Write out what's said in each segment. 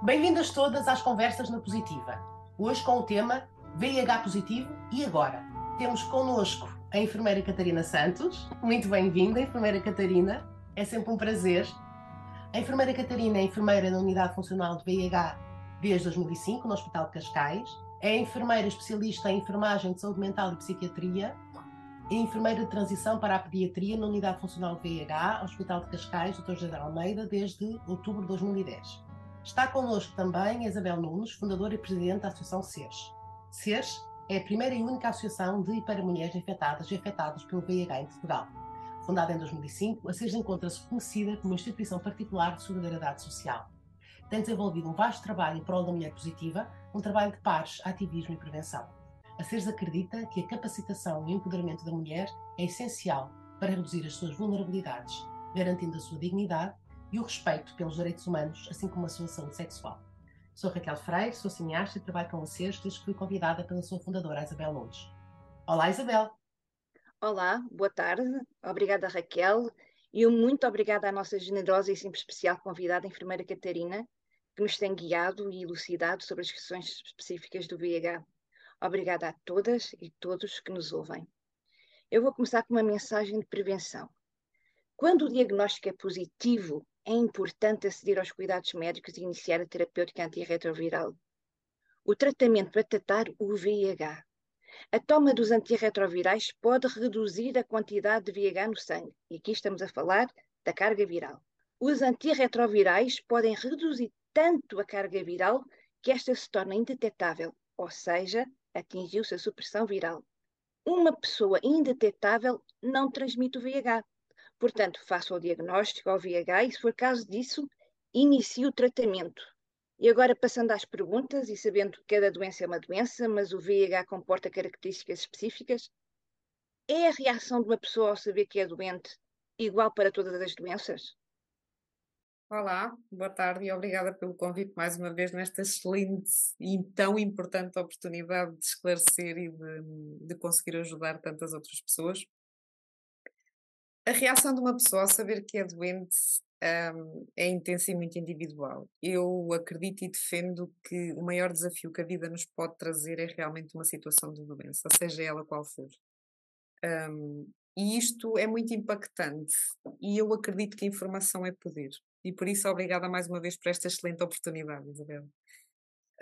Bem-vindas todas às Conversas na Positiva. Hoje com o tema VIH positivo e agora. Temos connosco a enfermeira Catarina Santos. Muito bem-vinda, enfermeira Catarina. É sempre um prazer. A enfermeira Catarina é enfermeira na Unidade Funcional de VIH desde 2005 no Hospital de Cascais. É enfermeira especialista em enfermagem de saúde mental e psiquiatria. É enfermeira de transição para a pediatria na Unidade Funcional de VIH, Hospital de Cascais, Dr. José Almeida, desde outubro de 2010. Está connosco também Isabel Nunes, fundadora e presidente da Associação SERS. SERS é a primeira e única associação de e para mulheres infectadas e afetadas pelo VIH em Portugal. Fundada em 2005, a SERS encontra-se reconhecida como uma instituição particular de solidariedade social. Tem desenvolvido um vasto trabalho em prol da mulher positiva, um trabalho de pares, ativismo e prevenção. A SERS acredita que a capacitação e empoderamento da mulher é essencial para reduzir as suas vulnerabilidades, garantindo a sua dignidade e o respeito pelos direitos humanos, assim como a sua saúde sexual. Sou Raquel Freire, sou cineasta e trabalho com vocês desde que fui convidada pela sua fundadora, Isabel Nunes. Olá, Isabel. Olá, boa tarde. Obrigada, Raquel. E um muito obrigada à nossa generosa e sempre especial convidada, a enfermeira Catarina, que nos tem guiado e elucidado sobre as questões específicas do VIH. Obrigada a todas e todos que nos ouvem. Eu vou começar com uma mensagem de prevenção. Quando o diagnóstico é positivo, é importante aceder aos cuidados médicos e iniciar a terapêutica antirretroviral. O tratamento para tratar o VIH. A toma dos antirretrovirais pode reduzir a quantidade de VIH no sangue, e aqui estamos a falar da carga viral. Os antirretrovirais podem reduzir tanto a carga viral que esta se torna indetetável, ou seja, atingiu-se a supressão viral. Uma pessoa indetetável não transmite o VIH, Portanto, faça o diagnóstico ao VIH e, se for caso disso, inicie o tratamento. E agora, passando às perguntas, e sabendo que cada doença é uma doença, mas o VIH comporta características específicas, é a reação de uma pessoa ao saber que é doente igual para todas as doenças? Olá, boa tarde e obrigada pelo convite mais uma vez nesta excelente e tão importante oportunidade de esclarecer e de, de conseguir ajudar tantas outras pessoas. A reação de uma pessoa ao saber que é doente um, é intensa e muito individual. Eu acredito e defendo que o maior desafio que a vida nos pode trazer é realmente uma situação de doença, seja ela qual for. Um, e isto é muito impactante e eu acredito que a informação é poder. E por isso, obrigada mais uma vez por esta excelente oportunidade, Isabel.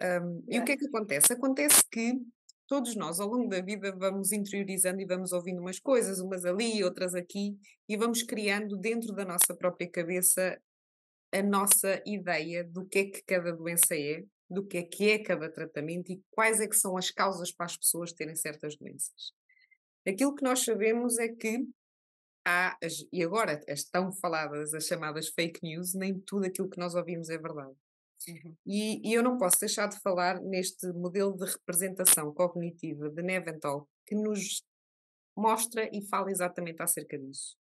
Um, e o que é que acontece? Acontece que todos nós, ao longo da vida, vamos interiorizando e vamos ouvindo umas coisas, umas ali, outras aqui, e vamos criando dentro da nossa própria cabeça a nossa ideia do que é que cada doença é, do que é que é cada tratamento e quais é que são as causas para as pessoas terem certas doenças. Aquilo que nós sabemos é que há, e agora as tão faladas, as chamadas fake news, nem tudo aquilo que nós ouvimos é verdade. Uhum. E, e, eu não posso deixar de falar neste modelo de representação cognitiva de Neventhal que nos mostra e fala exatamente acerca disso.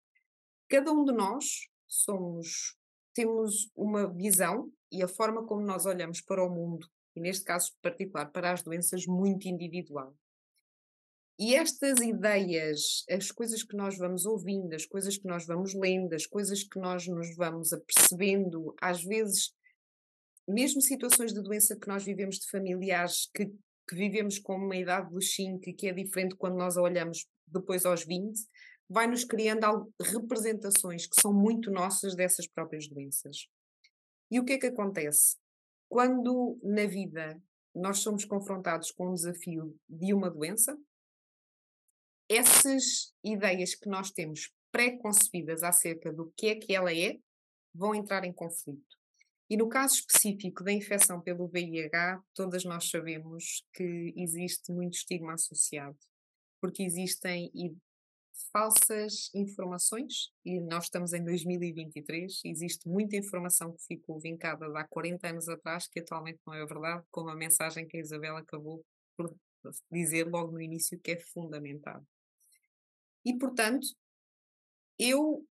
Cada um de nós somos, temos uma visão e a forma como nós olhamos para o mundo, e neste caso particular para as doenças, muito individual. E estas ideias, as coisas que nós vamos ouvindo, as coisas que nós vamos lendo, as coisas que nós nos vamos apercebendo, às vezes mesmo situações de doença que nós vivemos de familiares que, que vivemos com uma idade dos 5 que é diferente quando nós a olhamos depois aos 20, vai-nos criando representações que são muito nossas dessas próprias doenças. E o que é que acontece? Quando na vida nós somos confrontados com um desafio de uma doença, essas ideias que nós temos pré-concebidas acerca do que é que ela é vão entrar em conflito. E no caso específico da infecção pelo VIH, todas nós sabemos que existe muito estigma associado, porque existem falsas informações, e nós estamos em 2023, existe muita informação que ficou vincada há 40 anos atrás, que atualmente não é verdade, como a mensagem que a Isabela acabou por dizer logo no início, que é fundamental. E, portanto, eu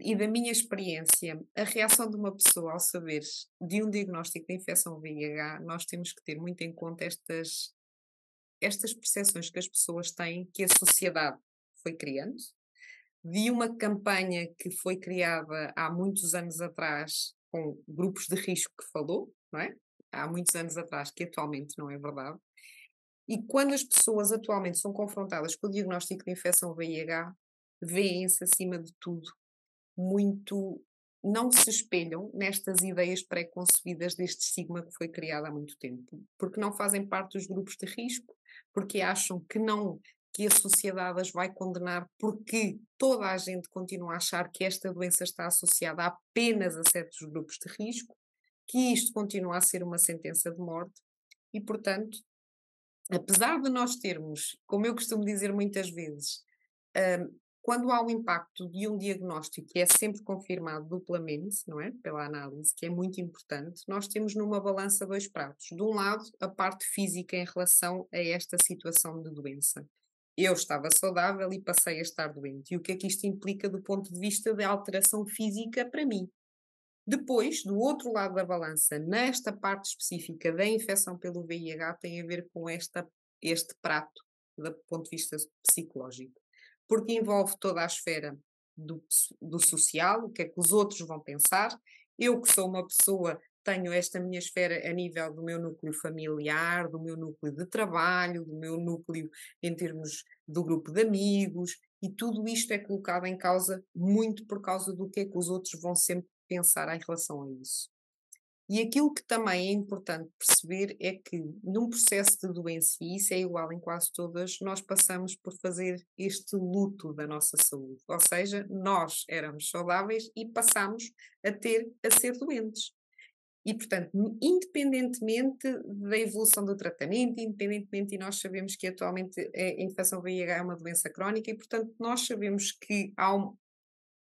e da minha experiência, a reação de uma pessoa ao saber de um diagnóstico de infecção VIH, nós temos que ter muito em conta estas, estas percepções que as pessoas têm, que a sociedade foi criando, de uma campanha que foi criada há muitos anos atrás com grupos de risco que falou, não é? há muitos anos atrás, que atualmente não é verdade. E quando as pessoas atualmente são confrontadas com o diagnóstico de infecção VIH, veem-se acima de tudo muito não se espelham nestas ideias pré-concebidas deste estigma que foi criado há muito tempo, porque não fazem parte dos grupos de risco, porque acham que não que a sociedade as vai condenar porque toda a gente continua a achar que esta doença está associada apenas a certos grupos de risco, que isto continua a ser uma sentença de morte e, portanto, apesar de nós termos, como eu costumo dizer muitas vezes, hum, quando há o impacto de um diagnóstico que é sempre confirmado duplamente, não é? Pela análise, que é muito importante, nós temos numa balança dois pratos. De um lado, a parte física em relação a esta situação de doença. Eu estava saudável e passei a estar doente. E o que é que isto implica do ponto de vista da alteração física para mim? Depois, do outro lado da balança, nesta parte específica da infecção pelo VIH, tem a ver com esta, este prato do ponto de vista psicológico porque envolve toda a esfera do, do social, o que é que os outros vão pensar. Eu, que sou uma pessoa, tenho esta minha esfera a nível do meu núcleo familiar, do meu núcleo de trabalho, do meu núcleo em termos do grupo de amigos, e tudo isto é colocado em causa muito por causa do que é que os outros vão sempre pensar em relação a isso. E aquilo que também é importante perceber é que num processo de doença, e isso é igual em quase todas, nós passamos por fazer este luto da nossa saúde. Ou seja, nós éramos saudáveis e passamos a ter a ser doentes. E, portanto, independentemente da evolução do tratamento, independentemente, e nós sabemos que atualmente a infecção VIH é uma doença crónica, e, portanto, nós sabemos que há um,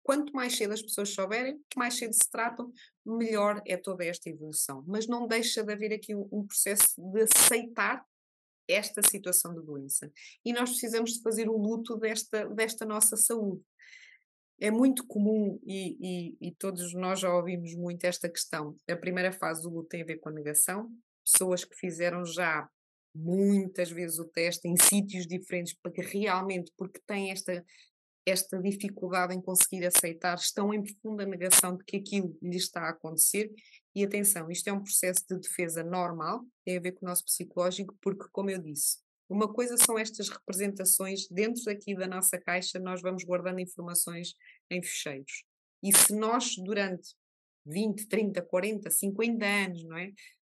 quanto mais cedo as pessoas souberem, mais cedo se tratam, melhor é toda esta evolução. Mas não deixa de haver aqui um, processo de aceitar esta situação de doença. E nós precisamos de fazer o luto desta, desta nossa saúde. É muito comum, e, e, e, todos nós já ouvimos muito esta questão. A primeira fase do luto tem a ver com a negação. Pessoas que fizeram já muitas vezes o teste em sítios diferentes, porque realmente, porque têm esta esta dificuldade em conseguir aceitar, estão em profunda negação de que aquilo lhes está a acontecer. E atenção, isto é um processo de defesa normal, tem a ver com o nosso psicológico, porque, como eu disse, uma coisa são estas representações, dentro daqui da nossa caixa, nós vamos guardando informações em fecheiros. E se nós, durante 20, 30, 40, 50 anos, não é?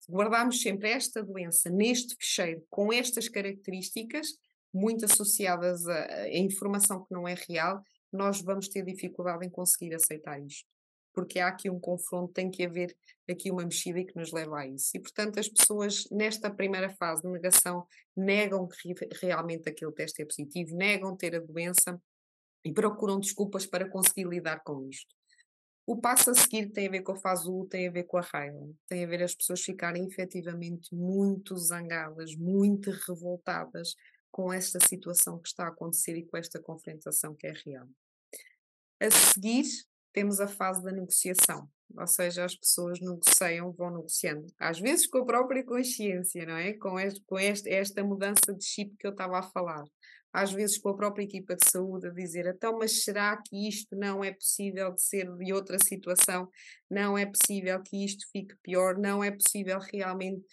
Guardarmos sempre esta doença neste fecheiro, com estas características, muito associadas a, a informação que não é real, nós vamos ter dificuldade em conseguir aceitar isto. Porque há aqui um confronto, tem que haver aqui uma mexida que nos leva a isso. E, portanto, as pessoas, nesta primeira fase de negação, negam que realmente aquele teste é positivo, negam ter a doença e procuram desculpas para conseguir lidar com isto. O passo a seguir tem a ver com a fase U, tem a ver com a raiva, tem a ver as pessoas ficarem efetivamente muito zangadas, muito revoltadas, com esta situação que está a acontecer e com esta confrontação que é real. A seguir, temos a fase da negociação, ou seja, as pessoas negociam, vão negociando, às vezes com a própria consciência, não é? Com, este, com este, esta mudança de chip que eu estava a falar. Às vezes com a própria equipa de saúde a dizer, então, mas será que isto não é possível de ser de outra situação? Não é possível que isto fique pior? Não é possível realmente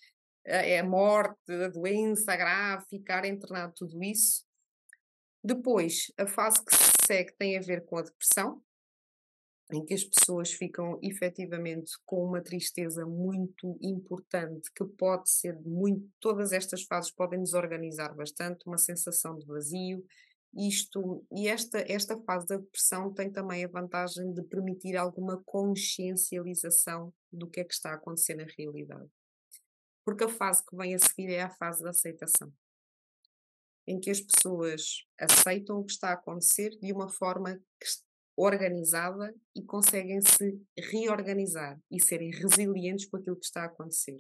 a morte, a doença grave, ficar internado, tudo isso. Depois, a fase que se segue tem a ver com a depressão, em que as pessoas ficam efetivamente com uma tristeza muito importante, que pode ser muito. Todas estas fases podem desorganizar bastante, uma sensação de vazio. Isto, e esta, esta fase da depressão tem também a vantagem de permitir alguma consciencialização do que é que está a acontecer na realidade porque a fase que vem a seguir é a fase da aceitação, em que as pessoas aceitam o que está a acontecer de uma forma organizada e conseguem se reorganizar e serem resilientes com aquilo que está a acontecer.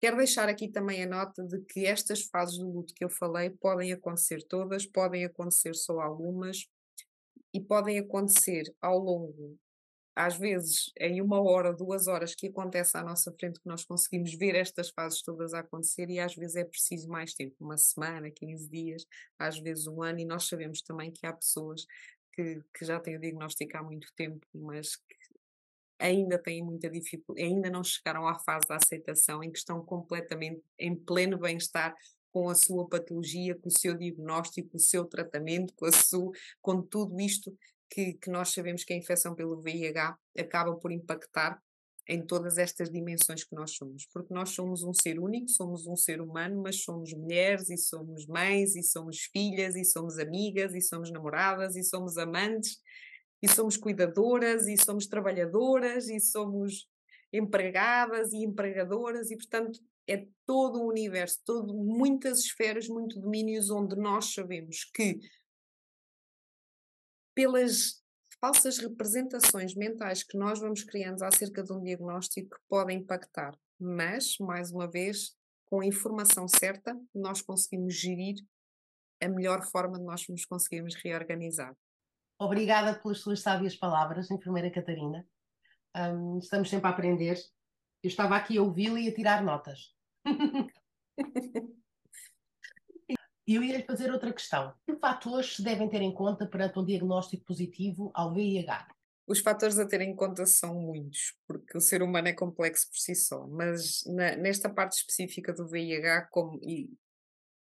Quero deixar aqui também a nota de que estas fases do luto que eu falei podem acontecer todas, podem acontecer só algumas e podem acontecer ao longo às vezes, em uma hora, duas horas que acontece à nossa frente, que nós conseguimos ver estas fases todas a acontecer, e às vezes é preciso mais tempo uma semana, 15 dias, às vezes um ano, e nós sabemos também que há pessoas que, que já têm o diagnóstico há muito tempo, mas que ainda têm muita dificuldade, ainda não chegaram à fase da aceitação, em que estão completamente em pleno bem-estar com a sua patologia, com o seu diagnóstico, com o seu tratamento, com, a sua, com tudo isto que, que nós sabemos que a infecção pelo VIH acaba por impactar em todas estas dimensões que nós somos, porque nós somos um ser único, somos um ser humano, mas somos mulheres e somos mães e somos filhas e somos amigas e somos namoradas e somos amantes e somos cuidadoras e somos trabalhadoras e somos empregadas e empregadoras e portanto é todo o universo, todo, muitas esferas, muitos domínios onde nós sabemos que pelas falsas representações mentais que nós vamos criando acerca de um diagnóstico podem impactar. Mas, mais uma vez, com a informação certa, nós conseguimos gerir a melhor forma de nós nos conseguirmos reorganizar. Obrigada pelas suas sábias palavras, enfermeira Catarina. Um, estamos sempre a aprender. Eu estava aqui a ouvi-la e a tirar notas. Eu ia fazer outra questão. Que fatores se devem ter em conta perante um diagnóstico positivo ao VIH? Os fatores a ter em conta são muitos, porque o ser humano é complexo por si só, mas na, nesta parte específica do VIH, como, e,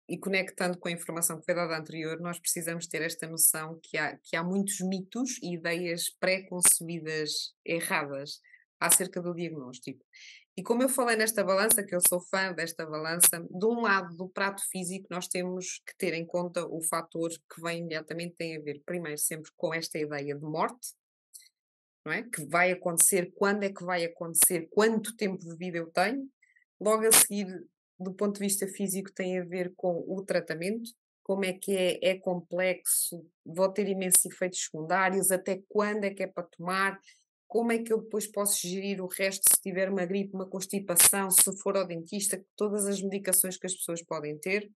e, conectando com a informação que foi dada anterior, nós precisamos ter esta noção que há, que há muitos mitos e ideias pré-concebidas erradas acerca do diagnóstico. E como eu falei nesta balança, que eu sou fã desta balança, de um lado do prato físico nós temos que ter em conta o fator que vem imediatamente tem a ver, primeiro, sempre com esta ideia de morte, não é? Que vai acontecer, quando é que vai acontecer, quanto tempo de vida eu tenho. Logo a seguir, do ponto de vista físico, tem a ver com o tratamento, como é que é, é complexo, vou ter imensos efeitos secundários, até quando é que é para tomar, como é que eu depois posso gerir o resto se tiver uma gripe, uma constipação, se for ao dentista, todas as medicações que as pessoas podem ter.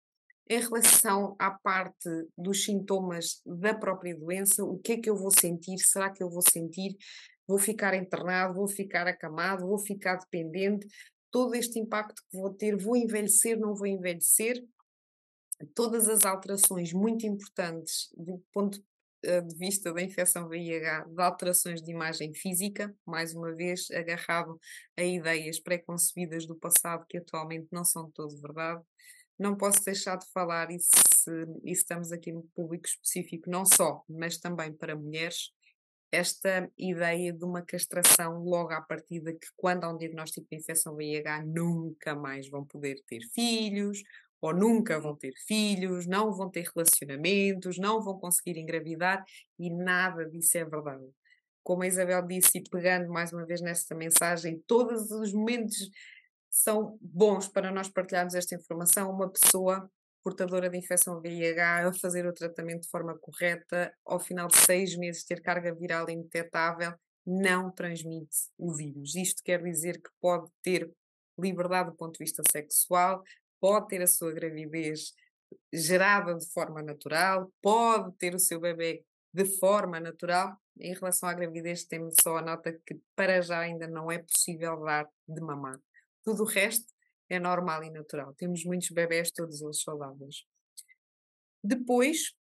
Em relação à parte dos sintomas da própria doença, o que é que eu vou sentir? Será que eu vou sentir? Vou ficar internado? Vou ficar acamado? Vou ficar dependente? Todo este impacto que vou ter, vou envelhecer? Não vou envelhecer? Todas as alterações muito importantes do ponto de vista da infecção VIH de alterações de imagem física, mais uma vez agarrado a ideias pré-concebidas do passado que atualmente não são todo verdade. Não posso deixar de falar, e se, estamos aqui no público específico, não só, mas também para mulheres, esta ideia de uma castração logo à partida, que quando há um diagnóstico de infecção VIH nunca mais vão poder ter filhos, ou nunca vão ter filhos, não vão ter relacionamentos, não vão conseguir engravidar e nada disso é verdade. Como a Isabel disse, e pegando mais uma vez nesta mensagem, todos os momentos são bons para nós partilharmos esta informação. Uma pessoa portadora de infecção VIH a fazer o tratamento de forma correta, ao final de seis meses ter carga viral indetetável, não transmite o vírus. Isto quer dizer que pode ter liberdade do ponto de vista sexual, pode ter a sua gravidez gerada de forma natural, pode ter o seu bebê de forma natural. Em relação à gravidez, temos só a nota que para já ainda não é possível dar de mamar. Tudo o resto é normal e natural. Temos muitos bebés, todos eles saudáveis. Depois,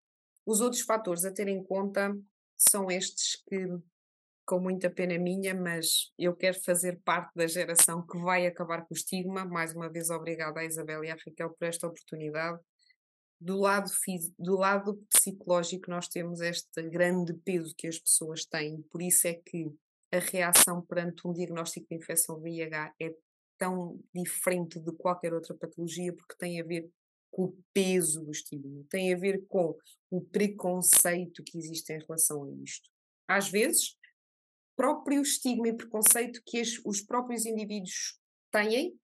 os outros fatores a ter em conta são estes que com muita pena minha, mas eu quero fazer parte da geração que vai acabar com o estigma. Mais uma vez, obrigada à Isabel e à Raquel por esta oportunidade. Do lado, do lado psicológico, nós temos este grande peso que as pessoas têm, por isso é que a reação perante um diagnóstico de infecção VIH é tão diferente de qualquer outra patologia, porque tem a ver com o peso do estigma, tem a ver com o preconceito que existe em relação a isto. Às vezes, próprio estigma e preconceito que as, os próprios indivíduos têm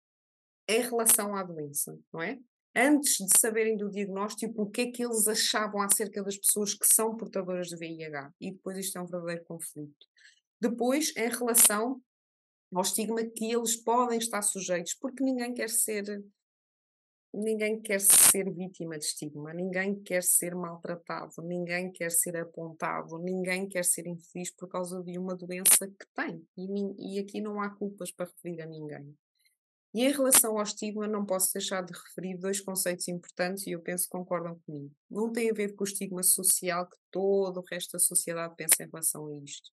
em relação à doença, não é? Antes de saberem do diagnóstico, o que é que eles achavam acerca das pessoas que são portadoras de VIH. E depois isto é um verdadeiro conflito. Depois, em relação ao estigma que eles podem estar sujeitos, porque ninguém quer ser ninguém quer ser vítima de estigma, ninguém quer ser maltratado, ninguém quer ser apontado, ninguém quer ser infeliz por causa de uma doença que tem. E, e aqui não há culpas para referir a ninguém. E em relação ao estigma, não posso deixar de referir dois conceitos importantes e eu penso que concordam comigo. Um tem a ver com o estigma social que todo o resto da sociedade pensa em relação a isto.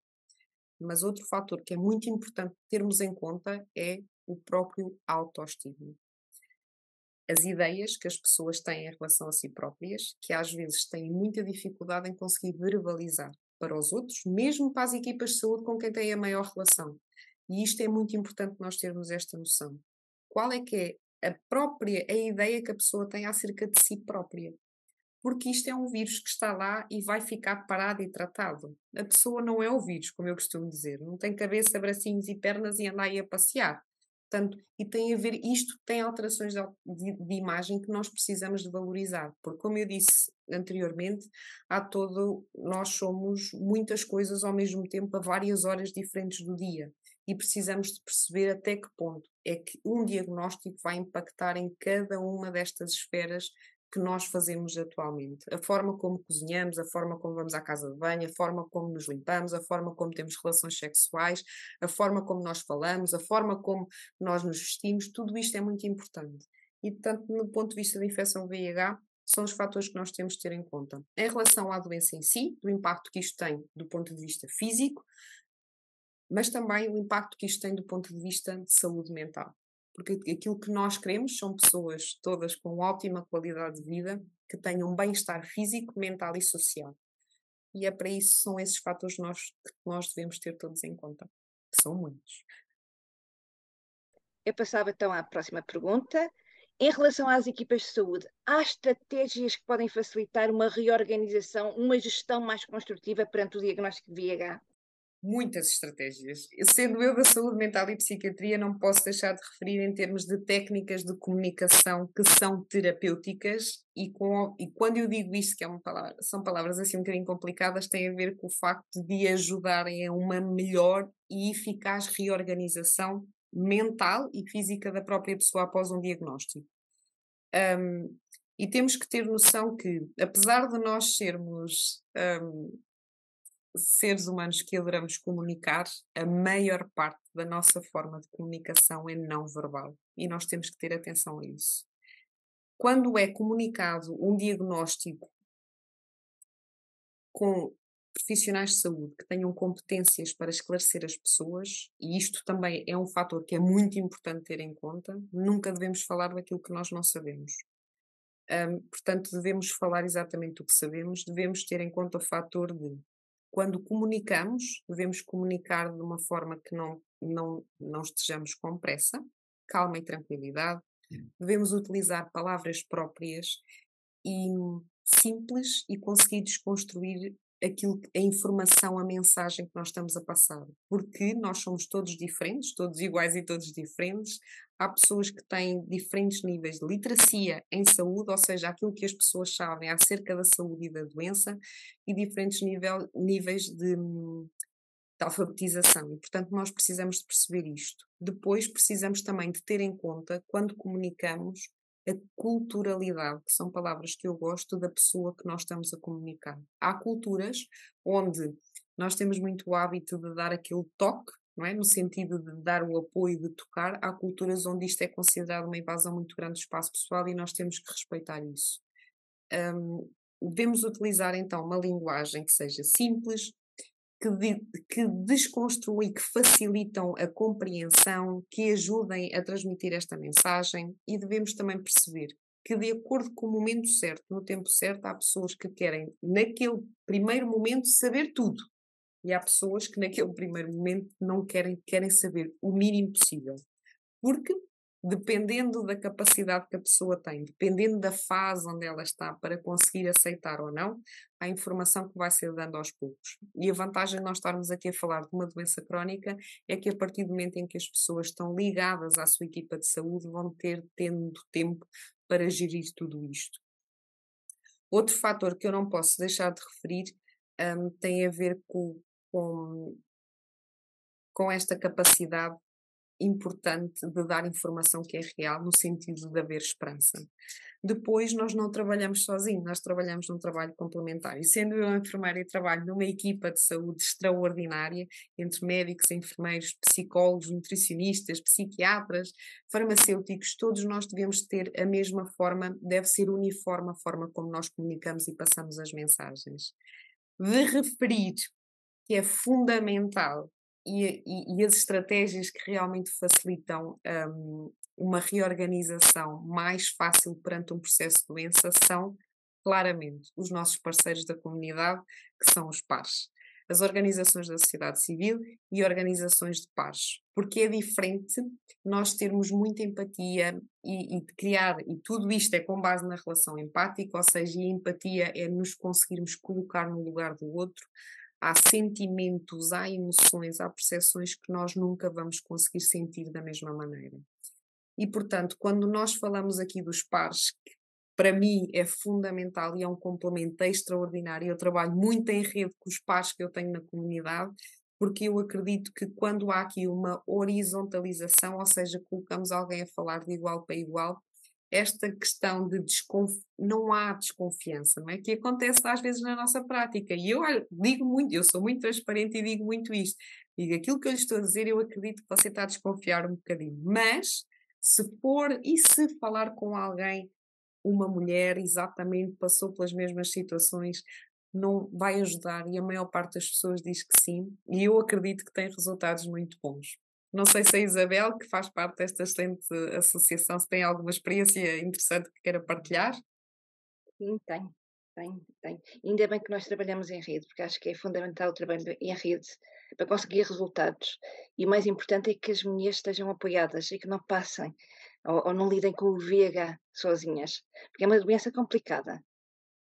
Mas outro fator que é muito importante termos em conta é o próprio autoestima. As ideias que as pessoas têm em relação a si próprias, que às vezes têm muita dificuldade em conseguir verbalizar para os outros, mesmo para as equipas de saúde com quem têm a maior relação. E isto é muito importante nós termos esta noção. Qual é que é a própria a ideia que a pessoa tem acerca de si própria? porque isto é um vírus que está lá e vai ficar parado e tratado. A pessoa não é o vírus, como eu costumo dizer, não tem cabeça, bracinhos e pernas e anda aí a passear. Portanto, e tem a ver, isto tem alterações de, de, imagem que nós precisamos de valorizar, porque como eu disse anteriormente, há todo, nós somos muitas coisas ao mesmo tempo a várias horas diferentes do dia e precisamos de perceber até que ponto é que um diagnóstico vai impactar em cada uma destas esferas que nós fazemos atualmente. A forma como cozinhamos, a forma como vamos à casa de banho, a forma como nos limpamos, a forma como temos relações sexuais, a forma como nós falamos, a forma como nós nos vestimos, tudo isto é muito importante. E, portanto, no ponto de vista da infecção VIH, são os fatores que nós temos de ter em conta. Em relação à doença em si, do impacto que isto tem do ponto de vista físico, mas também o impacto que isto tem do ponto de vista de saúde mental porque aquilo que nós queremos são pessoas todas com ótima qualidade de vida, que tenham bem-estar físico, mental e social. E é para isso são esses fatores nós, que nós devemos ter todos em conta, que são muitos. Eu passava então à próxima pergunta. Em relação às equipas de saúde, há estratégias que podem facilitar uma reorganização, uma gestão mais construtiva perante o diagnóstico de VIH? Muitas estratégias. Sendo eu da saúde mental e psiquiatria, não posso deixar de referir em termos de técnicas de comunicação que são terapêuticas e, com, e quando eu digo isto, que é uma palavra, são palavras assim um bocadinho complicadas, tem a ver com o facto de ajudarem a uma melhor e eficaz reorganização mental e física da própria pessoa após um diagnóstico. Um, e temos que ter noção que, apesar de nós sermos um, seres humanos que adoramos comunicar, a maior parte da nossa forma de comunicação é não verbal e nós temos que ter atenção a isso. Quando é comunicado um diagnóstico com profissionais de saúde que tenham competências para esclarecer as pessoas, e isto também é um fator que é muito importante ter em conta, nunca devemos falar daquilo que nós não sabemos. Um, portanto, devemos falar exatamente o que sabemos, devemos ter em conta o fator de quando comunicamos, devemos comunicar de uma forma que não, não, não estejamos com pressa, calma e tranquilidade. Devemos utilizar palavras próprias e simples e conseguir desconstruir aquilo, a informação, a mensagem que nós estamos a passar. Porque nós somos todos diferentes, todos iguais e todos diferentes. Há pessoas que têm diferentes níveis de literacia em saúde, ou seja, aquilo que as pessoas sabem acerca da saúde e da doença, e diferentes nível, níveis de, de alfabetização. E, portanto, nós precisamos de perceber isto. Depois, precisamos também de ter em conta, quando comunicamos, a culturalidade, que são palavras que eu gosto da pessoa que nós estamos a comunicar. Há culturas onde nós temos muito o hábito de dar aquele toque, não é? No sentido de dar o apoio, de tocar. Há culturas onde isto é considerado uma invasão muito grande do espaço pessoal e nós temos que respeitar isso. Um, devemos utilizar então uma linguagem que seja simples, que, de, que desconstruem, que facilitam a compreensão, que ajudem a transmitir esta mensagem e devemos também perceber que de acordo com o momento certo, no tempo certo, há pessoas que querem naquele primeiro momento saber tudo e há pessoas que naquele primeiro momento não querem, querem saber o mínimo possível. Porque dependendo da capacidade que a pessoa tem, dependendo da fase onde ela está para conseguir aceitar ou não, a informação que vai ser dando aos poucos. E a vantagem de nós estarmos aqui a falar de uma doença crónica é que a partir do momento em que as pessoas estão ligadas à sua equipa de saúde, vão ter tendo tempo para gerir tudo isto. Outro fator que eu não posso deixar de referir um, tem a ver com, com, com esta capacidade importante de dar informação que é real, no sentido de haver esperança. Depois, nós não trabalhamos sozinhos, nós trabalhamos num trabalho complementar. E sendo eu enfermeira e trabalho numa equipa de saúde extraordinária, entre médicos, enfermeiros, psicólogos, nutricionistas, psiquiatras, farmacêuticos, todos nós devemos ter a mesma forma, deve ser uniforme a forma como nós comunicamos e passamos as mensagens. De referir que é fundamental e, e, e, as estratégias que realmente facilitam um, uma reorganização mais fácil perante um processo de doença são claramente os nossos parceiros da comunidade, que são os pares. As organizações da sociedade civil e organizações de pares, porque é diferente nós termos muita empatia e, e criar, e tudo isto é com base na relação empática, ou seja, a empatia é nos conseguirmos colocar no lugar do outro, há sentimentos, há emoções, há percepções que nós nunca vamos conseguir sentir da mesma maneira. E, portanto, quando nós falamos aqui dos pares, para mim é fundamental e é um complemento extraordinário. Eu trabalho muito em rede com os pares que eu tenho na comunidade, porque eu acredito que quando há aqui uma horizontalização, ou seja, colocamos alguém a falar de igual para igual, esta questão de desconf... não há desconfiança, não é? Que acontece às vezes na nossa prática. E eu digo muito, eu sou muito transparente e digo muito isto. Digo aquilo que eu lhe estou a dizer, eu acredito que você está a desconfiar um bocadinho. Mas se for e se falar com alguém uma mulher exatamente passou pelas mesmas situações não vai ajudar e a maior parte das pessoas diz que sim e eu acredito que tem resultados muito bons. Não sei se a Isabel, que faz parte desta excelente associação, se tem alguma experiência interessante que queira partilhar. Sim, tenho, tenho, tenho. Ainda bem que nós trabalhamos em rede, porque acho que é fundamental o trabalho em rede para conseguir resultados. E o mais importante é que as mulheres estejam apoiadas e que não passem ou, ou não lidem com o VIH sozinhas, porque é uma doença complicada.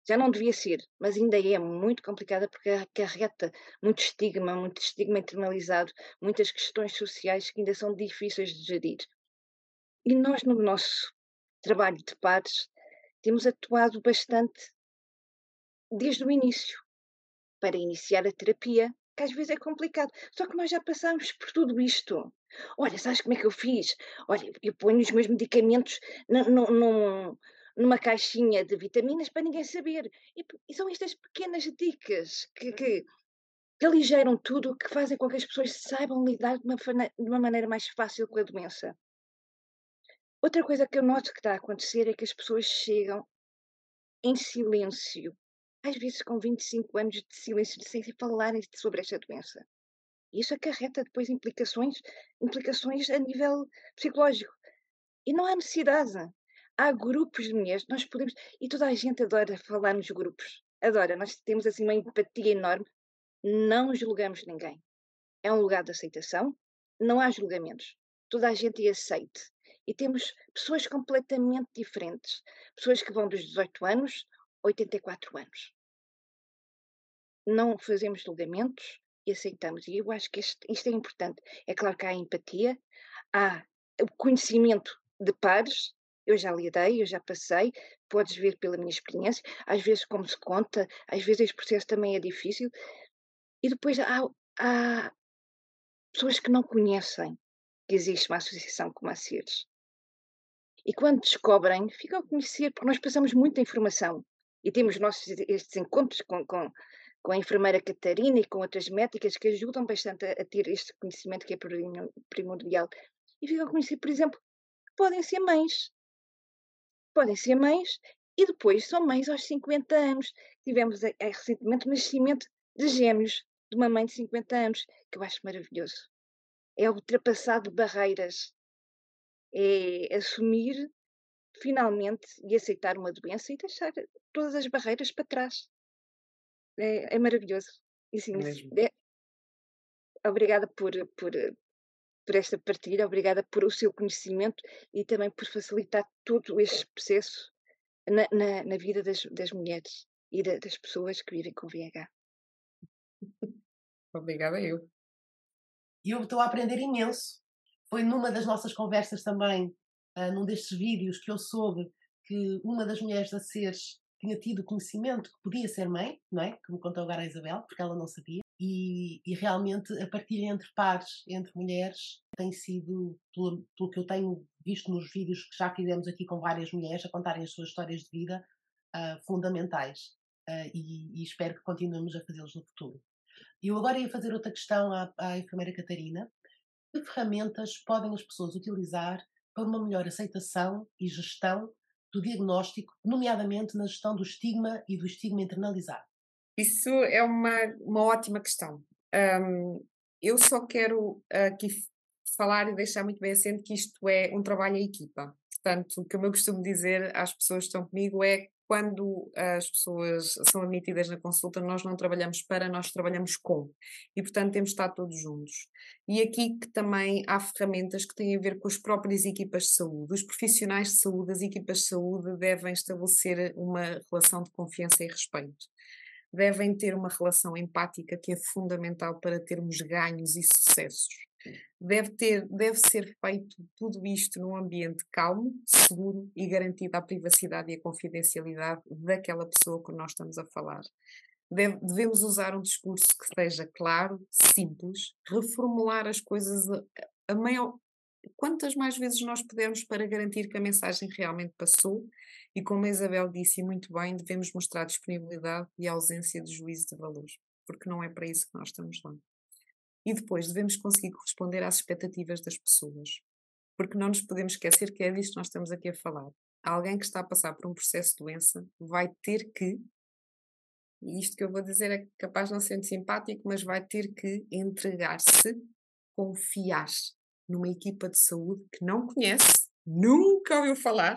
Já não devia ser, mas ainda é muito complicada porque acarreta muito estigma, muito estigma internalizado, muitas questões sociais que ainda são difíceis de gerir. E nós, no nosso trabalho de pares, temos atuado bastante desde o início para iniciar a terapia, que às vezes é complicado. Só que nós já passamos por tudo isto. Olha, sabes como é que eu fiz? Olha, eu ponho os meus medicamentos num, numa caixinha de vitaminas para ninguém saber. E, e são estas pequenas dicas que, que, que aligeram tudo, que fazem com que as pessoas saibam lidar de uma, de uma maneira mais fácil com a doença. Outra coisa que eu noto que está a acontecer é que as pessoas chegam em silêncio às vezes com 25 anos de silêncio, sem falarem sobre esta doença. Isso acarreta depois implicações, implicações a nível psicológico. E não há necessidade. Há grupos de mulheres, nós podemos, e toda a gente adora falar nos grupos. Adora, nós temos assim uma empatia enorme. Não julgamos ninguém. É um lugar de aceitação, não há julgamentos. Toda a gente aceite. E temos pessoas completamente diferentes. Pessoas que vão dos 18 anos 84 anos não fazemos julgamentos e aceitamos. E eu acho que isto, isto é importante. É claro que há empatia, há o conhecimento de pares. Eu já lidei, eu já passei, podes ver pela minha experiência, às vezes como se conta, às vezes este processo também é difícil. E depois há, há pessoas que não conhecem que existe uma associação como a CIRS. E quando descobrem, ficam a conhecer, porque nós passamos muita informação e temos nossos, estes encontros com, com, com a enfermeira Catarina e com outras médicas que ajudam bastante a, a ter este conhecimento que é primordial. E ficam a conhecer, por exemplo, podem ser mães. Podem ser mães e depois são mães aos 50 anos. Tivemos é, recentemente o nascimento de gêmeos de uma mãe de 50 anos, que eu acho maravilhoso. É ultrapassar barreiras. É assumir finalmente e aceitar uma doença e deixar todas as barreiras para trás. É, é maravilhoso. E, sim, é, obrigada por, por, por esta partilha, obrigada por o seu conhecimento e também por facilitar todo este processo na, na, na vida das, das mulheres e da, das pessoas que vivem com VIH. Obrigada eu. Eu estou a aprender imenso. Foi numa das nossas conversas também, uh, num destes vídeos, que eu soube que uma das mulheres a seres tinha tido conhecimento que podia ser mãe, não é? Que me contou agora a Isabel, porque ela não sabia. E, e realmente a partilha entre pares, entre mulheres, tem sido, pelo, pelo, que eu tenho visto nos vídeos que já fizemos aqui com várias mulheres a contarem as suas histórias de vida, uh, fundamentais. Uh, e, e, espero que continuemos a fazê-los no futuro. Eu agora ia fazer outra questão à, à enfermeira Catarina. Que ferramentas podem as pessoas utilizar para uma melhor aceitação e gestão do diagnóstico, nomeadamente na gestão do estigma e do estigma internalizado? Isso é uma, uma ótima questão. Um, eu só quero aqui falar e deixar muito bem assente que isto é um trabalho em equipa. Portanto, o que eu costumo dizer às pessoas que estão comigo é quando as pessoas são admitidas na consulta, nós não trabalhamos para, nós trabalhamos com. E, portanto, temos de estar todos juntos. E aqui que também há ferramentas que têm a ver com as próprias equipas de saúde. Os profissionais de saúde, as equipas de saúde devem estabelecer uma relação de confiança e respeito. Devem ter uma relação empática que é fundamental para termos ganhos e sucessos deve, ter, deve ser feito tudo isto num ambiente calmo, seguro e garantida a privacidade e a confidencialidade daquela pessoa que nós estamos a falar. Deve, devemos usar um discurso que seja claro, simples, reformular as coisas a, a maior, quantas mais vezes nós pudermos para garantir que a mensagem realmente passou e como a Isabel disse muito bem, devemos mostrar disponibilidade e ausência de juízo de valores, porque não é para isso que nós estamos lá. E depois devemos conseguir corresponder às expectativas das pessoas. Porque não nos podemos esquecer que é disto que nós estamos aqui a falar. Alguém que está a passar por um processo de doença vai ter que, e isto que eu vou dizer é capaz de não ser simpático, mas vai ter que entregar-se, confiar numa equipa de saúde que não conhece, nunca ouviu falar,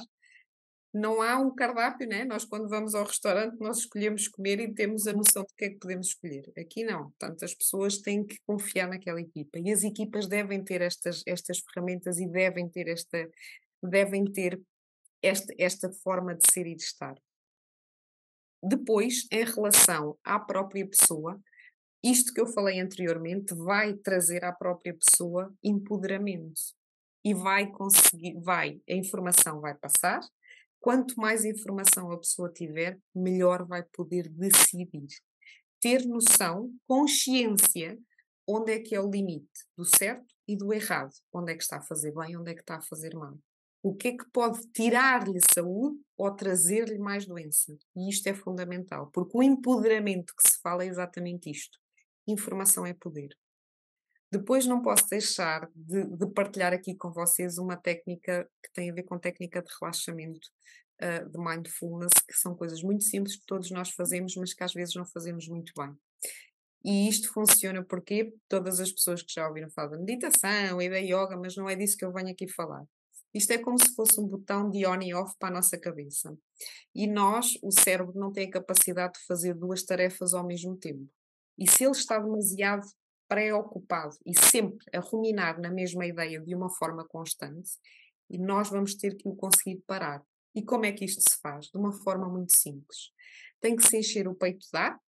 não há um cardápio, né? Nós, quando vamos ao restaurante, nós escolhemos comer e temos a noção de que é que podemos escolher. Aqui não. Portanto, as pessoas têm que confiar naquela equipa. E as equipas devem ter estas, estas ferramentas e devem ter esta, devem ter esta, esta forma de ser e de estar. Depois, em relação à própria pessoa, isto que eu falei anteriormente vai trazer à própria pessoa empoderamento e vai conseguir, vai, a informação vai passar, Quanto mais informação a pessoa tiver, melhor vai poder decidir. Ter noção, consciência, onde é que é o limite do certo e do errado. Onde é que está a fazer bem, onde é que está a fazer mal. O que é que pode tirar-lhe saúde ou trazer-lhe mais doença? E isto é fundamental, porque o empoderamento que se fala é exatamente isto. Informação é poder. Depois não posso deixar de, de, partilhar aqui com vocês uma técnica que tem a ver com técnica de relaxamento, uh, de mindfulness, que são coisas muito simples que todos nós fazemos, mas que às vezes não fazemos muito bem. E isto funciona porque todas as pessoas que já ouviram falar da meditação e da yoga, mas não é disso que eu venho aqui falar. Isto é como se fosse um botão de on e off para a nossa cabeça. E nós, o cérebro, não tem a capacidade de fazer duas tarefas ao mesmo tempo. E se ele está demasiado preocupado e sempre a ruminar na mesma ideia de uma forma constante, nós vamos ter que o conseguir parar. E como é que isto se faz? De uma forma muito simples. Tem que se encher o peito de ar,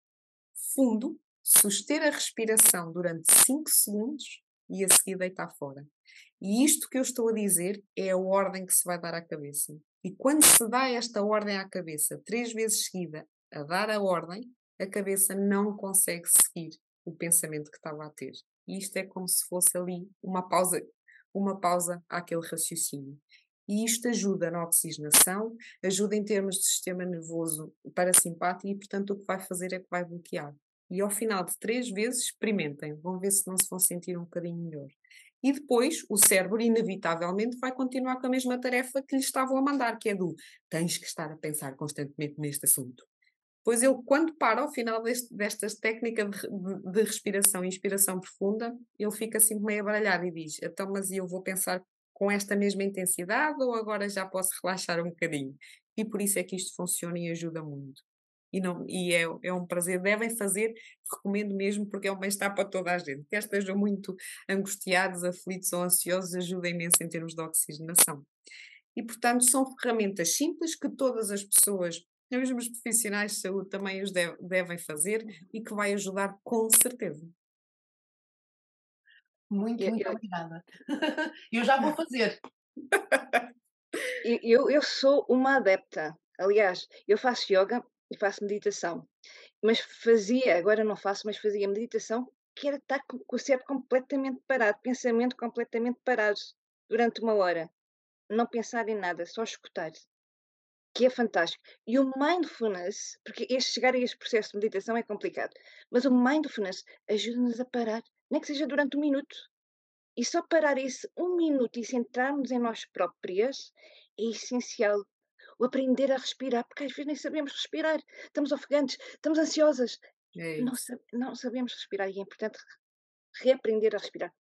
fundo, suster a respiração durante 5 segundos e a seguir deitar fora. E isto que eu estou a dizer é a ordem que se vai dar à cabeça. E quando se dá esta ordem à cabeça, três vezes seguida, a dar a ordem, a cabeça não consegue seguir o pensamento que estava a ter. E isto é como se fosse ali uma pausa, uma pausa àquele raciocínio. E isto ajuda na oxigenação, ajuda em termos de sistema nervoso parasimpático e, portanto, o que vai fazer é que vai bloquear. E ao final de três vezes, experimentem, vão ver se não se vão sentir um bocadinho melhor. E depois o cérebro, inevitavelmente, vai continuar com a mesma tarefa que lhe estavam a mandar, que é do tens que estar a pensar constantemente neste assunto. Pois ele, quando para ao final deste, destas técnicas de, de, de, respiração e inspiração profunda, ele fica assim meio abaralhado e diz: Então, mas eu vou pensar com esta mesma intensidade ou agora já posso relaxar um bocadinho? E por isso é que isto funciona e ajuda muito. E, não, e é, é um prazer, devem fazer, recomendo mesmo, porque é um bem-estar para toda a gente. Quer estejam muito angustiados, aflitos ou ansiosos, ajuda imenso em termos de oxigenação. E, portanto, são ferramentas simples que todas as pessoas mesmo os profissionais de saúde também os deve, devem fazer e que vai ajudar com certeza. Muito, muito eu, obrigada. Eu já vou fazer. Eu, eu sou uma adepta. Aliás, eu faço yoga e faço meditação. Mas fazia, agora não faço, mas fazia meditação que era estar com o cérebro completamente parado, pensamento completamente parado durante uma hora. Não pensar em nada, só escutar que é fantástico. E o mindfulness, porque este, chegar a este processo de meditação é complicado, mas o mindfulness ajuda-nos a parar, nem que seja durante um minuto. E só parar esse um minuto e centrarmos em nós próprias é essencial. O aprender a respirar, porque às vezes nem sabemos respirar, estamos ofegantes, estamos ansiosas, é não, não, sabemos respirar e é importante reaprender a respirar.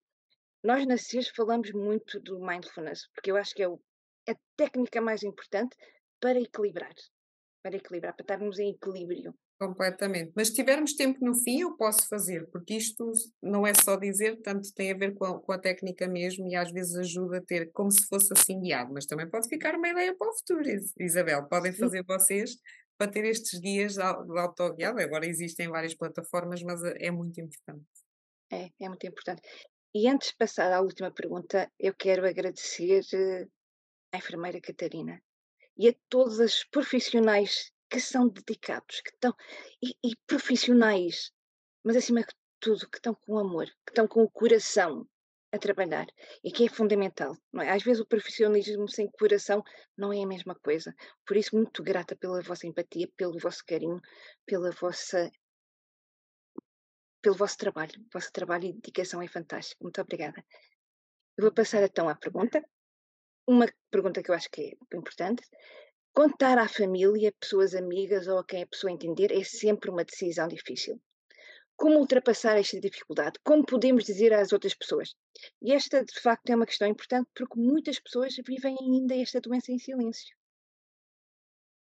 Nós na CIS falamos muito do mindfulness, porque eu acho que é o, a técnica mais importante para equilibrar, para equilibrar, para estarmos em equilíbrio. Completamente. Mas se tivermos tempo no fim, eu posso fazer, porque isto não é só dizer, tanto tem a ver com a, com a técnica mesmo e às vezes ajuda a ter como se fosse assim guiado, mas também pode ficar uma ideia para o futuro, Isabel. Podem fazer vocês para ter estes dias de autoguiado. Agora existem várias plataformas, mas é, é muito importante. É, é muito importante. E antes de passar à última pergunta, eu quero agradecer eh, à enfermeira Catarina e a todos os profissionais que são dedicados, que estão e, e profissionais, mas acima de tudo que estão com amor, que estão com o coração a trabalhar e que é fundamental. É? Às vezes o profissionalismo sem coração não é a mesma coisa. Por isso, muito grata pela vossa empatia, pelo vosso carinho, pela vossa pelo vosso trabalho. O vosso trabalho e dedicação é fantástico. Muito obrigada. Eu vou passar então à pergunta. Uma pergunta que eu acho que é importante. Contar à família, pessoas amigas ou a quem a pessoa entender é sempre uma decisão difícil. Como ultrapassar esta dificuldade? Como podemos dizer às outras pessoas? E esta, de facto, é uma questão importante porque muitas pessoas vivem ainda esta doença em silêncio.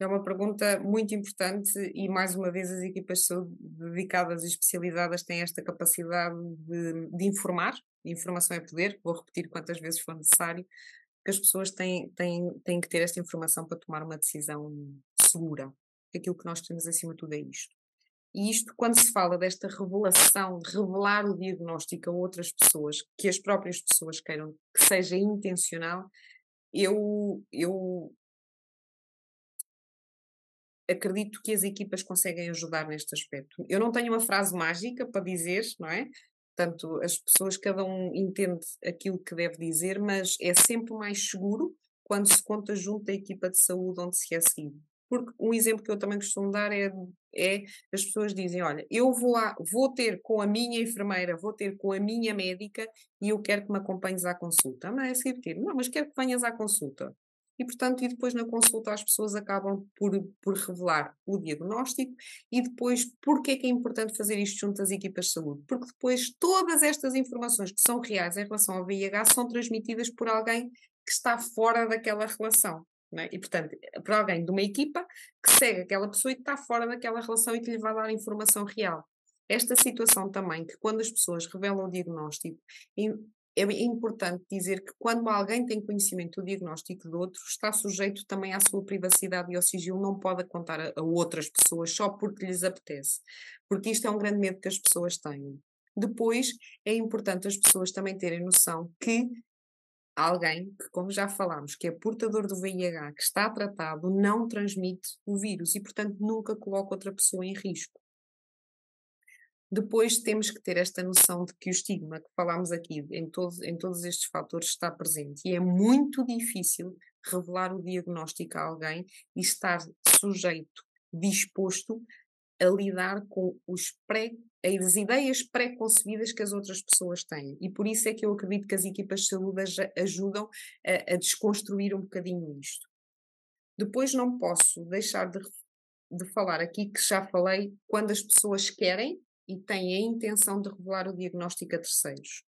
É uma pergunta muito importante e, mais uma vez, as equipas de saúde dedicadas e especializadas têm esta capacidade de, de informar. Informação é poder, vou repetir quantas vezes for necessário, que as pessoas têm, têm, têm que ter esta informação para tomar uma decisão segura. Aquilo que nós temos acima de tudo é isto. E isto, quando se fala desta revelação, de revelar o diagnóstico a outras pessoas, que as próprias pessoas queiram que seja intencional, eu, eu acredito que as equipas conseguem ajudar neste aspecto. Eu não tenho uma frase mágica para dizer, não é? Portanto, as pessoas, cada um entende aquilo que deve dizer, mas é sempre mais seguro quando se conta junto da equipa de saúde onde se é seguido. Porque um exemplo que eu também costumo dar é, é as pessoas dizem: Olha, eu vou, vou ter com a minha enfermeira, vou ter com a minha médica e eu quero que me acompanhes à consulta. Não é seguir Não, mas quero que venhas à consulta e, portanto, e depois na consulta as pessoas acabam por, por revelar o diagnóstico e depois porque é que é importante fazer isto junto às equipas de saúde? Porque depois todas estas informações que são reais em relação ao VIH são transmitidas por alguém que está fora daquela relação. É? E, portanto, por alguém de uma equipa que segue aquela pessoa e que está fora daquela relação e que lhe vai dar informação real. Esta situação também, que quando as pessoas revelam o diagnóstico, é importante dizer que quando alguém tem conhecimento do diagnóstico do outro, está sujeito também à sua privacidade e ao sigilo, não pode contar a, a outras pessoas só porque lhes apetece. Porque isto é um grande medo que as pessoas têm. Depois, é importante as pessoas também terem noção que alguém que, como já falámos, que é portador do VIH, que está tratado, não transmite o vírus e, portanto, nunca coloca outra pessoa em risco. Depois temos que ter esta noção de que o estigma que falámos aqui em, todos em todos estes fatores está presente e é muito difícil revelar o diagnóstico a alguém e estar sujeito, disposto a lidar com os pré, as ideias pré-concebidas que as outras pessoas têm. E por isso é que eu acredito que as equipas de saúde ajudam a, a desconstruir um bocadinho isto. Depois não posso deixar de, de falar aqui que já falei quando as pessoas querem e têm a intenção de revelar o diagnóstico a terceiros.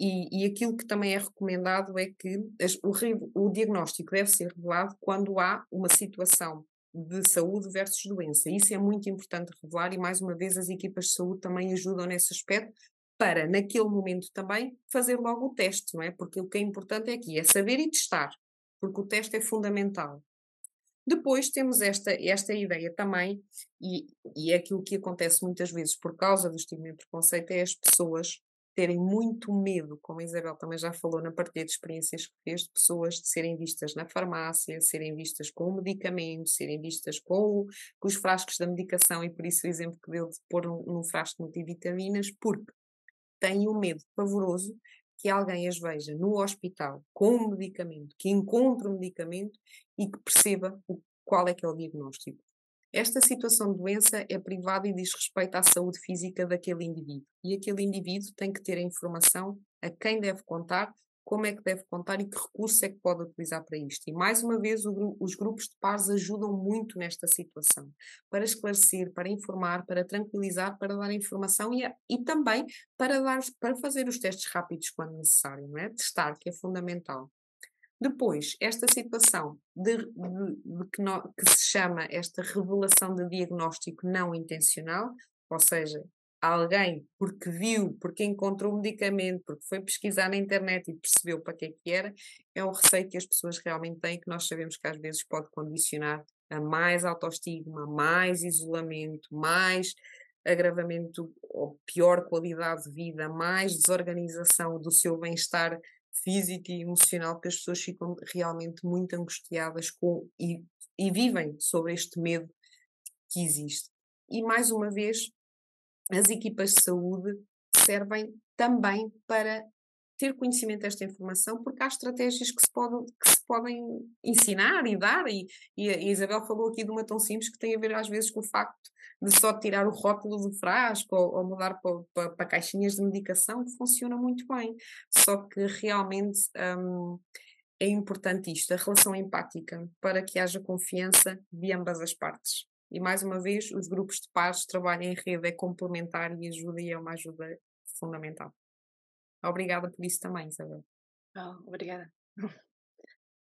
E, e aquilo que também é recomendado é que as, o, o diagnóstico deve ser revelado quando há uma situação de saúde versus doença. Isso é muito importante revelar e, mais uma vez, as equipas de saúde também ajudam nesse aspecto para, naquele momento também, fazer logo o teste, não é? Porque o que é importante é aqui é saber e testar, porque o teste é fundamental. Depois temos esta, esta ideia também, e, e é aquilo que acontece muitas vezes por causa do estigma e preconceito, é as pessoas terem muito medo, como a Isabel também já falou na partilha de experiências que fez, de pessoas de serem vistas na farmácia, serem vistas com o medicamento, serem vistas com, o, com os frascos da medicação, e por isso o exemplo que deu de pôr num, num frasco multivitaminas, porque têm um medo pavoroso que alguém as veja no hospital com um medicamento, que encontre o um medicamento e que perceba qual é que é o diagnóstico. Esta situação de doença é privada e diz respeito à saúde física daquele indivíduo. E aquele indivíduo tem que ter a informação a quem deve contar como é que deve contar e que recursos é que pode utilizar para isto. E mais uma vez, o, os grupos de pares ajudam muito nesta situação, para esclarecer, para informar, para tranquilizar, para dar informação e, e também para, dar, para fazer os testes rápidos quando necessário, não é? Testar, que é fundamental. Depois, esta situação de, de, de que, no, que se chama esta revelação de diagnóstico não intencional, ou seja, alguém, porque viu, porque encontrou um medicamento, porque foi pesquisar na internet e percebeu para que é que era, é um receio que as pessoas realmente têm, que nós sabemos que às vezes pode condicionar a mais autoestigma, mais isolamento, mais agravamento ou pior qualidade de vida, mais desorganização do seu bem-estar físico e emocional, que as pessoas ficam realmente muito angustiadas com e, e vivem sobre este medo que existe. E mais uma vez, as equipas de saúde servem também para ter conhecimento desta informação, porque há estratégias que se, podem, que se podem ensinar e dar, e, e, a Isabel falou aqui de uma tão simples que tem a ver às vezes com o facto de só tirar o rótulo do frasco ou, ou mudar para, para, para, caixinhas de medicação, que funciona muito bem. Só que realmente hum, é importante isto, a relação empática, para que haja confiança de ambas as partes. E mais uma vez, os grupos de pares, trabalho em rede é complementar e ajuda e é uma ajuda fundamental. Obrigada por isso também, Isabel. Oh, obrigada.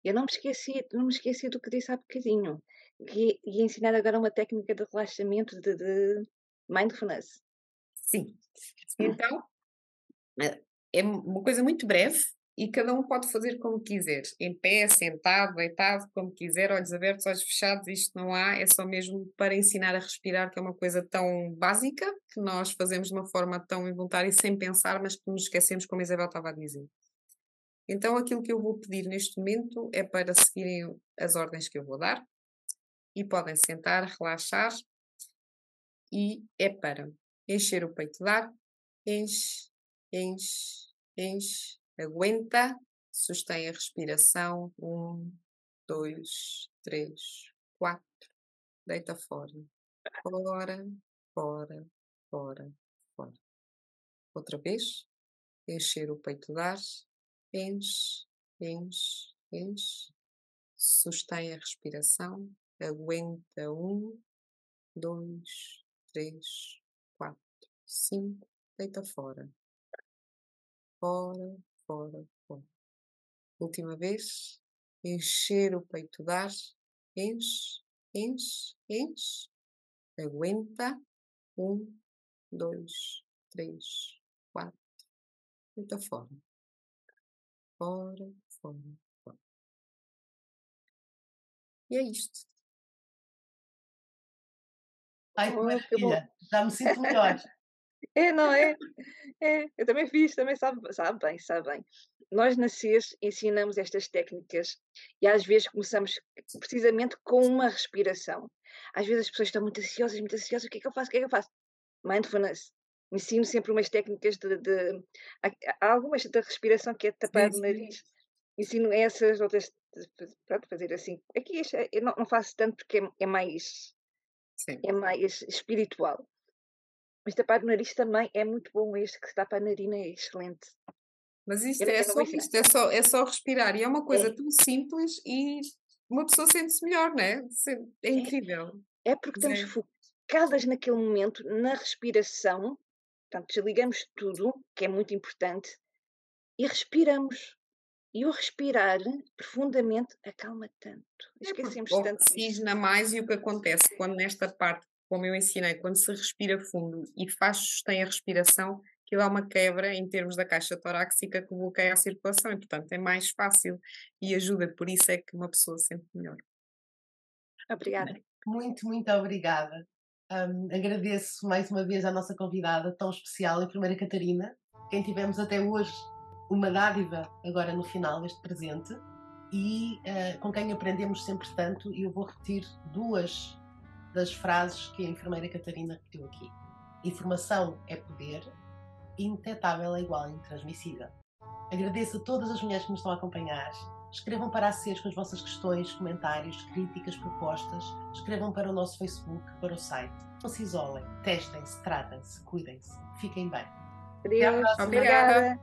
Eu não me esqueci, não me esqueci do que disse há bocadinho, que ia ensinar agora uma técnica de relaxamento de, de mindfulness. Sim. Então, eh, é uma coisa muito breve, e cada um pode fazer como quiser, em pé, sentado, deitado, como quiser, olhos abertos, olhos fechados, isto não há, é só mesmo para ensinar a respirar, que é uma coisa tão básica, que nós fazemos de uma forma tão involuntária, sem pensar, mas que nos esquecemos, como a Isabel estava a dizer. Então, aquilo que eu vou pedir neste momento é para seguirem as ordens que eu vou dar, e podem sentar, relaxar, e é para encher o peito de ar, enche, enche, enche, Aguenta, sustém a respiração. Um, dois, três, quatro. Deita fora. Fora, fora, fora, fora. Outra vez. Encher o peito de ar. Enche, enche, enche. Sustém a respiração. Aguenta. Um, dois, três, quatro, cinco. Deita fora. Fora, fora, fora. Última vez. Encher o peito de ar. Enche, enche, enche. Aguenta. Um, dois, três, quatro. Deita fora. Fora, fora, fora. E é isto. Ai, que maravilha! Já me sinto melhor. É, não é? É, eu também fiz, também sabe, sabe bem, sabe bem. Nós na CES ensinamos estas técnicas e às vezes começamos precisamente com uma respiração. Às vezes as pessoas estão muito ansiosas, muito ansiosas, o que é que eu faço? O que é que eu faço? Mindfulness. Ensino sempre umas técnicas de. de há algumas da respiração que é tapar sim, o nariz. Ensino essas, outras, pronto, fazer assim. Aqui eu não, não faço tanto porque é, é mais. Sim. É mais espiritual. Mas tapar o nariz também é muito bom. Este que tapa a narina é excelente. Mas isto, é, só, isto é, só, é só respirar. E é uma coisa é. tão simples e uma pessoa sente-se melhor, não é? É, é incrível. É, é porque estamos focadas naquele momento, na respiração. Portanto, desligamos tudo, que é muito importante, e respiramos. E o respirar profundamente acalma tanto. Esquecemos é tanto. Oxigena mais e o que acontece quando nesta parte como eu ensinei, quando se respira fundo e faz sustém a respiração, aquilo é uma quebra em termos da caixa torácica que bloqueia a circulação e, portanto, é mais fácil e ajuda. Por isso é que uma pessoa sente melhor. Obrigada. Muito, muito obrigada. Um, agradeço mais uma vez à nossa convidada tão especial, a enfermeira Catarina, quem tivemos até hoje uma dádiva agora no final deste presente e uh, com quem aprendemos sempre tanto. E eu vou repetir duas das frases que a enfermeira Catarina repetiu aqui. Informação é poder, indetetável é igual a intransmissível. Agradeço a todas as mulheres que nos estão a acompanhar. Escrevam para a SES com as vossas questões, comentários, críticas, propostas. Escrevam para o nosso Facebook, para o site. Não se isolem, testem-se, tratem-se, cuidem-se. Fiquem bem. Obrigada.